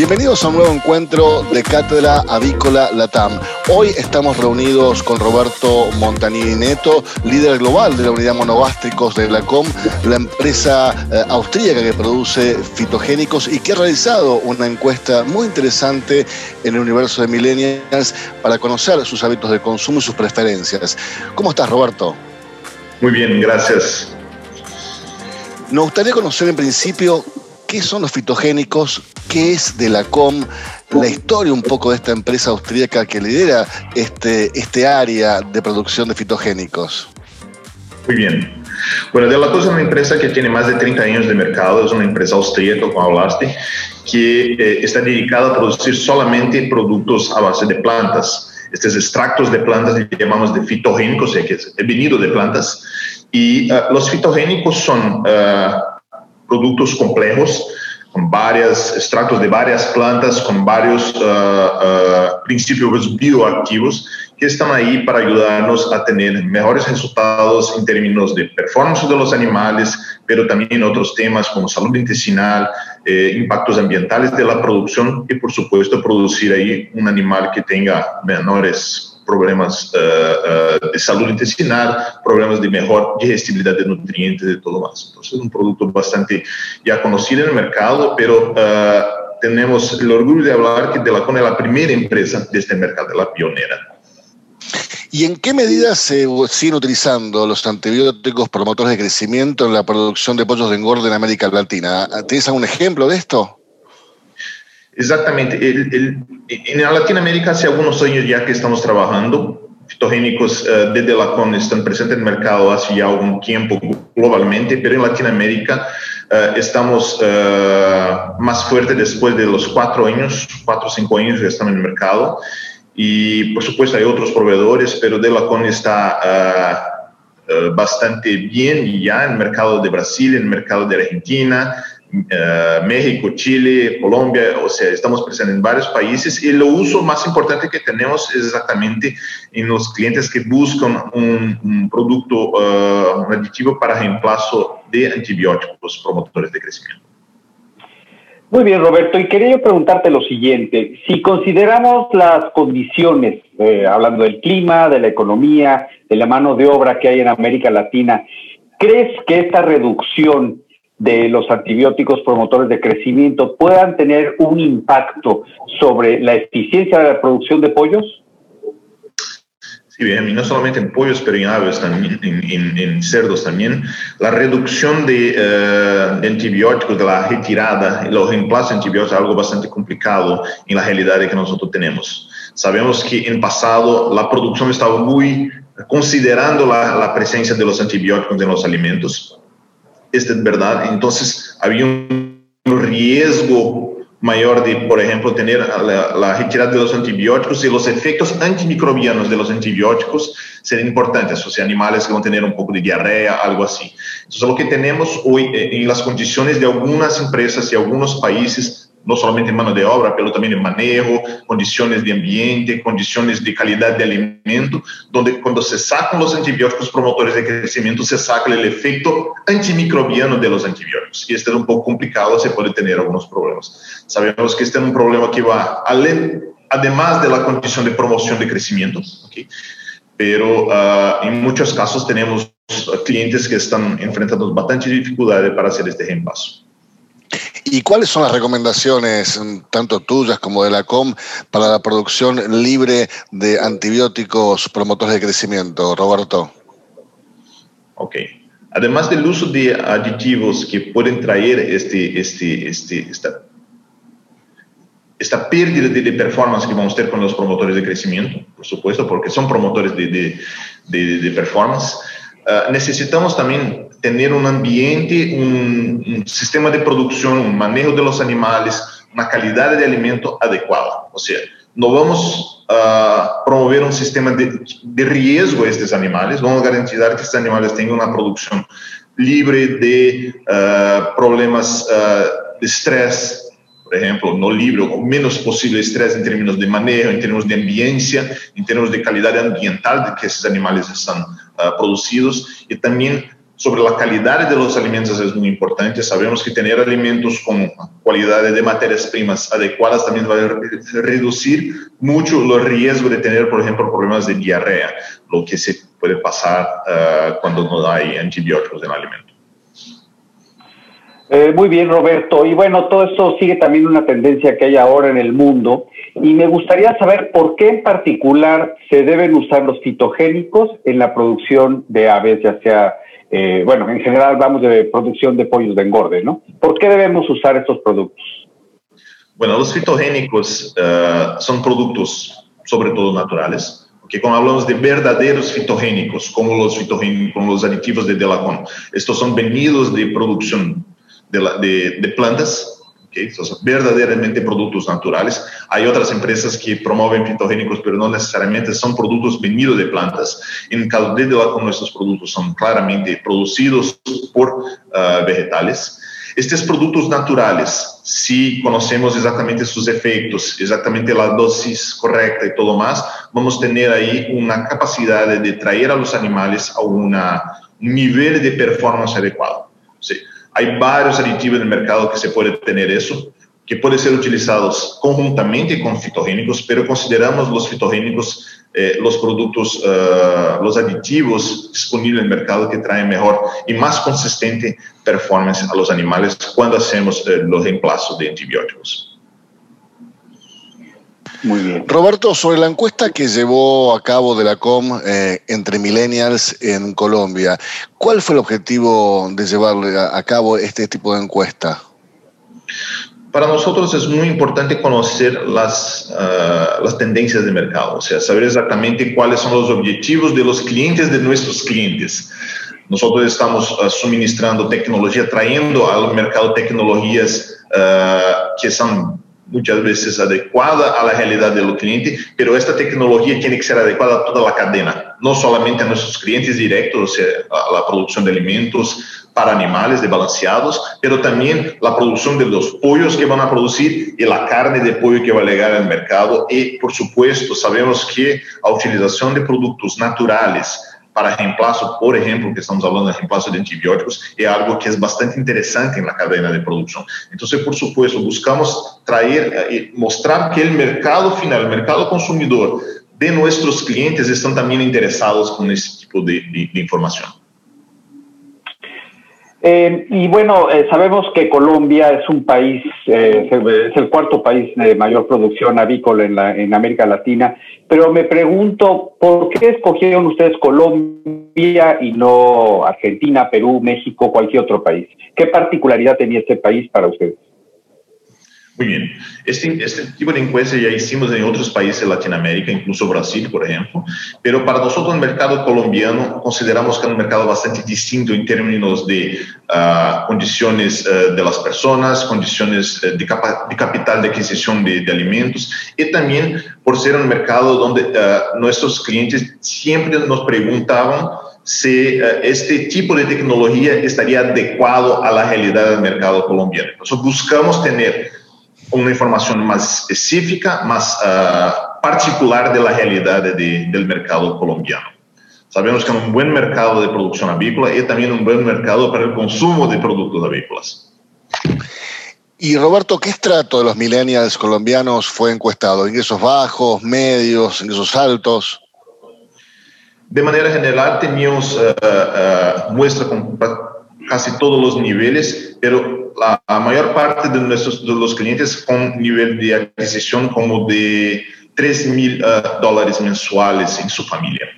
Bienvenidos a un nuevo encuentro de Cátedra Avícola Latam. Hoy estamos reunidos con Roberto Montanini Neto, líder global de la unidad monogástricos de Blacom, la empresa eh, austríaca que produce fitogénicos y que ha realizado una encuesta muy interesante en el universo de millennials para conocer sus hábitos de consumo y sus preferencias. ¿Cómo estás, Roberto? Muy bien, gracias. Nos gustaría conocer en principio qué son los fitogénicos, qué es de la COM, la historia un poco de esta empresa austríaca que lidera este, este área de producción de fitogénicos. Muy bien. Bueno, Delacos es una empresa que tiene más de 30 años de mercado, es una empresa austríaca, como hablaste, que eh, está dedicada a producir solamente productos a base de plantas. Estos extractos de plantas le llamamos de fitogénicos, que es venido de plantas. Y uh, los fitogénicos son uh, productos complejos, con varios extractos de varias plantas, con varios uh, uh, principios bioactivos que están ahí para ayudarnos a tener mejores resultados en términos de performance de los animales, pero también en otros temas como salud intestinal, eh, impactos ambientales de la producción y por supuesto producir ahí un animal que tenga menores problemas uh, uh, de salud intestinal, problemas de mejor digestibilidad de nutrientes y todo más. Entonces es un producto bastante ya conocido en el mercado, pero uh, tenemos el orgullo de hablar que Delacon es la primera empresa de este mercado, la pionera. ¿Y en qué medida se siguen utilizando los antibióticos promotores de crecimiento en la producción de pollos de engorde en América Latina? ¿Tienes algún ejemplo de esto? Exactamente. El, el, en Latinoamérica hace algunos años ya que estamos trabajando. Fitogénicos uh, de Delacon están presentes en el mercado hace ya algún tiempo globalmente, pero en Latinoamérica uh, estamos uh, más fuertes después de los cuatro años, cuatro o cinco años que estamos en el mercado. Y por supuesto hay otros proveedores, pero Delacon está bastante bien ya en el mercado de Brasil, en el mercado de Argentina, Uh, México, Chile, Colombia, o sea, estamos presentes en varios países y el uso más importante que tenemos es exactamente en los clientes que buscan un, producto, uh, un aditivo para reemplazo de antibióticos promotores de crecimiento. Muy bien, Roberto, y quería preguntarte lo siguiente, si consideramos las condiciones, eh, hablando del clima, de la economía, de la mano de obra que hay en América Latina, ¿crees que esta reducción de los antibióticos promotores de crecimiento puedan tener un impacto sobre la eficiencia de la producción de pollos? Sí, bien, y no solamente en pollos, pero en aves también, en, en, en cerdos también. La reducción de, uh, de, antibióticos, de la retirada, los reemplazos de antibióticos es algo bastante complicado en la realidad que nosotros tenemos. Sabemos que en pasado la producción estaba muy considerando la, la presencia de los antibióticos en los alimentos, es verdad. Entonces, había un riesgo mayor de, por ejemplo, tener la, la, retirada de los antibióticos y los efectos antimicrobianos de los antibióticos serían importantes, o sea, animales que van a tener un poco de diarrea, algo así. Entonces, lo que tenemos hoy eh, en las condiciones de algunas empresas y algunos países no solamente en mano de obra, pero también en manejo, condiciones de ambiente, condiciones de calidad de alimento, donde cuando se sacan los antibióticos promotores de crecimiento, se saca el efecto antimicrobiano de los antibióticos. Y este es un poco complicado, se puede tener algunos problemas. Sabemos que este es un problema que va además de la condición de promoción de crecimiento, ¿okay? pero uh, en muchos casos tenemos clientes que están enfrentando bastante dificultades para hacer este reemplazo. ¿Y cuáles son las recomendaciones, tanto tuyas como de la COM, para la producción libre de antibióticos promotores de crecimiento, Roberto? Ok. Además del uso de aditivos que pueden traer este, este, este, esta, esta pérdida de, de, performance que vamos a tener con los promotores de crecimiento, por supuesto, porque son promotores de, de, de performance, uh, necesitamos también tener un ambiente, un, un, sistema de producción, un manejo de los animales, una calidad de alimento adecuada. O sea, no vamos a promover un sistema de, de riesgo a estos animales, vamos a garantizar que estos animales tengan una producción libre de uh, problemas uh, de estrés, por ejemplo, no libre o menos posible estrés en términos de manejo, en términos de ambiencia, en términos de calidad ambiental de que esos animales están uh, producidos y también sobre la calidad de los alimentos es muy importante. Sabemos que tener alimentos con calidad de materias primas adecuadas también va a reducir mucho los riesgos de tener, por ejemplo, problemas de diarrea, lo que se puede pasar uh, cuando no hay antibióticos en el alimento. Eh, muy bien, Roberto. Y bueno, todo esto sigue también una tendencia que hay ahora en el mundo. Y me gustaría saber por qué en particular se deben usar los fitogénicos en la producción de aves, ya sea eh, bueno, en general vamos de producción de pollos de engorde, ¿no? ¿Por qué debemos usar estos productos? Bueno, los fitogénicos eh, son productos sobre todo naturales, porque cuando hablamos de verdaderos fitogénicos, como los fitogénicos, como los aditivos de Delacon, estos son venidos de producción de, de plantas Okay, son verdaderamente productos naturales. Hay otras empresas que promueven fitogénicos, pero no necesariamente son productos venidos de plantas. En el caso de con nuestros productos son claramente producidos por uh, vegetales. Estos productos naturales, si conocemos exactamente sus efectos, exactamente la dosis correcta y todo más, vamos a tener ahí una capacidad de traer a los animales a una, un nivel de performance adecuado. ¿sí? Hay varios aditivos el mercado que se puede tener eso, que pueden ser utilizados conjuntamente con fitogénicos, pero consideramos los fitogénicos eh, los productos, uh, los aditivos disponibles en el mercado que traen mejor y más consistente performance a los animales cuando hacemos eh, los de antibióticos. Muy bien. Roberto, sobre la encuesta que llevó a cabo de la COM eh, entre millennials en Colombia, ¿cuál fue el objetivo de llevar a cabo este tipo de encuesta? Para nosotros es muy importante conocer las, uh, las tendencias de mercado, o sea, saber exactamente cuáles son los objetivos de los clientes de nuestros clientes. Nosotros estamos uh, suministrando tecnología, trayendo al mercado tecnologías uh, que son muchas veces adecuada a la realidad del cliente, pero esta tecnología tiene que ser adecuada a toda la cadena, no solamente a nuestros clientes directos, sea, a la producción de alimentos para animales de balanceados, pero también la producción de los pollos que van a producir y la carne de pollo que va a llegar al mercado. Y, por supuesto, sabemos que la utilización de productos naturales, para reemplazo, por ejemplo, que estamos hablando de reemplazo de antibióticos, es algo que es bastante interesante en la cadena de producción. Entonces, por supuesto, buscamos traer y eh, mostrar que el mercado final, el mercado consumidor de nuestros clientes están también interesados con ese tipo de, de, de información. Eh, y bueno, eh, sabemos que Colombia es un país, eh, es el cuarto país de mayor producción avícola en, la, en América Latina, pero me pregunto, ¿por qué escogieron ustedes Colombia y no Argentina, Perú, México, cualquier otro país? ¿Qué particularidad tenía este país para ustedes? Muy bien. Este, este, tipo de encuesta ya hicimos en otros países de Latinoamérica, incluso Brasil, por ejemplo, pero para nosotros el mercado colombiano consideramos que es un mercado bastante distinto en términos de uh, condiciones uh, de las personas, condiciones uh, de, capa de, capital de adquisición de, de, alimentos y también por ser un mercado donde nuestros clientes siempre nos preguntaban si este tipo de tecnología estaría adecuado a la realidad del mercado colombiano. Nosotros buscamos tener una información más específica, más uh, particular de la realidad de, del mercado colombiano. Sabemos que es un buen mercado de producción avícola y también un buen mercado para el consumo de productos avícolas. Y Roberto, ¿qué estrato de los millennials colombianos fue encuestado? ¿Ingresos bajos, medios, ingresos altos? De manera general teníamos uh, uh, muestra con casi todos los niveles, pero la, mayor parte de, nuestros, de los clientes con nivel de adquisición como de 3 mil uh, dólares mensuales en su familia.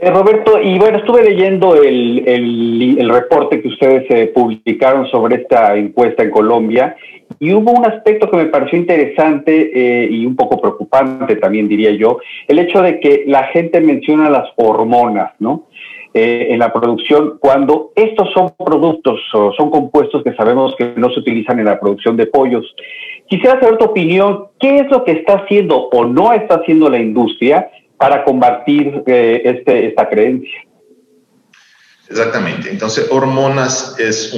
Eh, Roberto, y bueno, estuve leyendo el, el, el reporte que ustedes eh, publicaron sobre esta encuesta en Colombia y hubo un aspecto que me pareció interesante eh, y un poco preocupante también diría yo, el hecho de que la gente menciona las hormonas, ¿no? Eh, en la producción cuando estos son productos o son compuestos que sabemos que no se utilizan en la producción de pollos. Quisiera saber tu opinión, ¿qué es lo que está haciendo o no está haciendo la industria para combatir eh, este, esta creencia? Exactamente. Entonces, hormonas es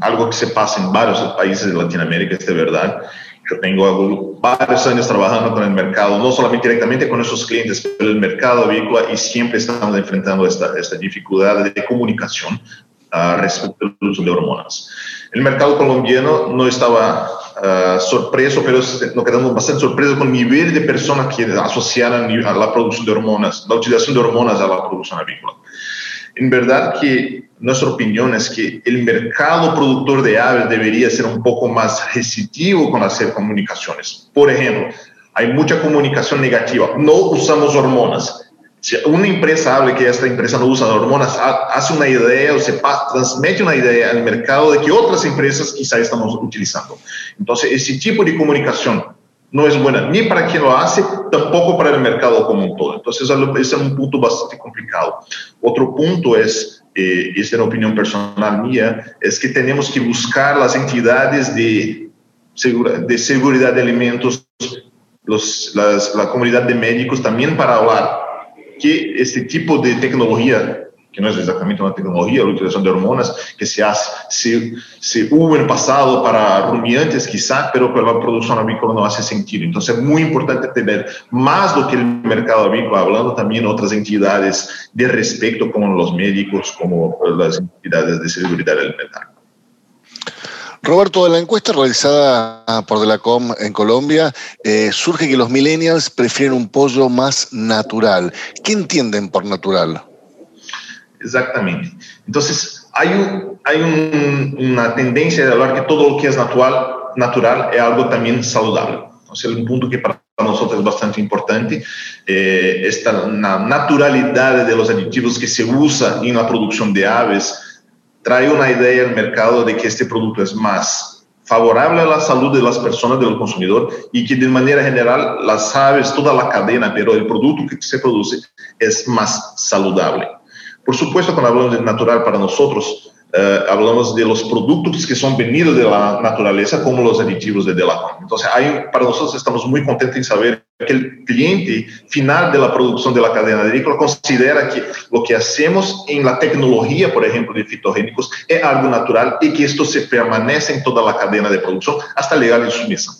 algo que se pasa en varios países de Latinoamérica, es de verdad. Yo tengo varios años trabajando con el mercado, no solamente directamente con nuestros clientes, pero el mercado avícola y siempre estamos enfrentando esta, esta dificultad de comunicación uh, respecto al uso de hormonas. El mercado colombiano no estaba uh, sorpreso, pero nos quedamos bastante sorpresos con el nivel de personas que asociaron a la producción de hormonas, la utilización de hormonas a la producción avícola. En verdad que nuestra opinión es que el mercado productor de aves debería ser un poco más restrictivo con hacer comunicaciones. Por ejemplo, hay mucha comunicación negativa. No usamos hormonas. Si una empresa habla que esta empresa no usa hormonas, hace una idea o se transmite una idea al mercado de que otras empresas quizá estamos utilizando. Entonces, ese tipo de comunicación no es buena ni para quien lo hace, tampoco para el mercado como un todo. Entonces, ese es un punto bastante complicado. Otro punto es, eh, esta es una opinión personal mía, es que tenemos que buscar las entidades de, de seguridad de alimentos, los, las, la comunidad de médicos también para hablar que este tipo de tecnología que no es exactamente una tecnología, la utilización de hormonas, que se, hace, se, se hubo en pasado para rumiantes quizá, pero para la producción avícola no hace sentido. Entonces es muy importante tener más do que el mercado avícola, hablando también otras entidades de respecto como los médicos, como las entidades de seguridad alimentaria. Roberto, de la encuesta realizada por Delacom en Colombia, eh, surge que los millennials prefieren un pollo más natural. ¿Qué entienden por natural? Exactamente. Entonces, hay, un, hay un, una tendencia de hablar que todo lo que es natural, natural es algo también saludable. Entonces, un punto que para nosotros es bastante importante, eh, esta na naturalidad de los aditivos que se usa en la producción de aves, trae una idea al mercado de que este producto es más favorable a la salud de las personas, del consumidor, y que de manera general las aves, toda la cadena, pero el producto que se produce es más saludable. Por supuesto, cuando hablamos de natural para nosotros, eh, hablamos de los productos que son venidos de la naturaleza, como los aditivos de Delacom. Entonces, hay, para nosotros estamos muy contentos en saber que el cliente final de la producción de la cadena agrícola considera que lo que hacemos en la tecnología, por ejemplo, de fitogénicos, es algo natural y que esto se permanece en toda la cadena de producción hasta llegar a su mesa.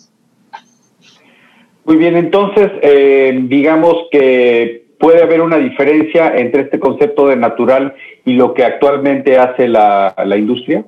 Muy bien, entonces, eh, digamos que puede haber una diferencia entre este concepto de natural y lo que actualmente hace la, la industria?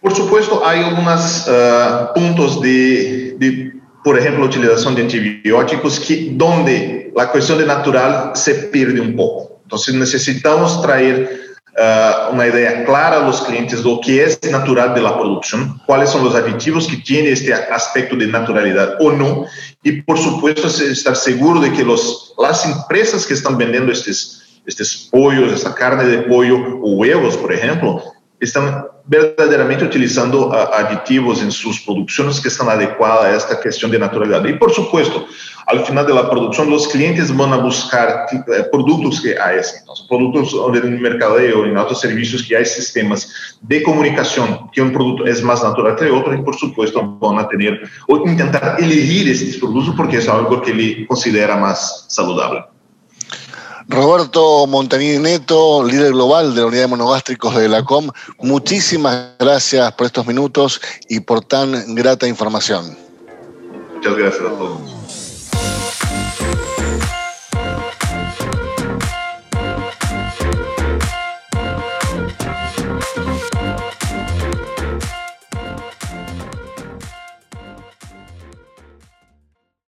Por supuesto, hay algunos uh, puntos de, de, por ejemplo, utilización de antibióticos que donde la cuestión de natural se pierde un poco. Entonces necesitamos traer uh, una idea clara a los clientes de lo que es natural de la producción, cuáles son los aditivos que tiene este aspecto de naturalidad o no, y por supuesto estar seguro de que los, las empresas que están vendiendo estos, estos pollos, esta carne de pollo o huevos, por ejemplo, están verdaderamente utilizando aditivos en sus producciones que están adecuadas a esta cuestión de naturalidad. Y por supuesto, al final de la producción, los clientes van a buscar eh, productos que hay, entonces, productos en el mercadeo, en otros servicios que hay sistemas de comunicación, que un producto es más natural que otro, y por supuesto van a tener o intentar elegir estos productos porque es algo que le considera más saludable. Roberto Montanini Neto, líder global de la unidad de monogástricos de la COM, muchísimas gracias por estos minutos y por tan grata información. Muchas gracias a todos.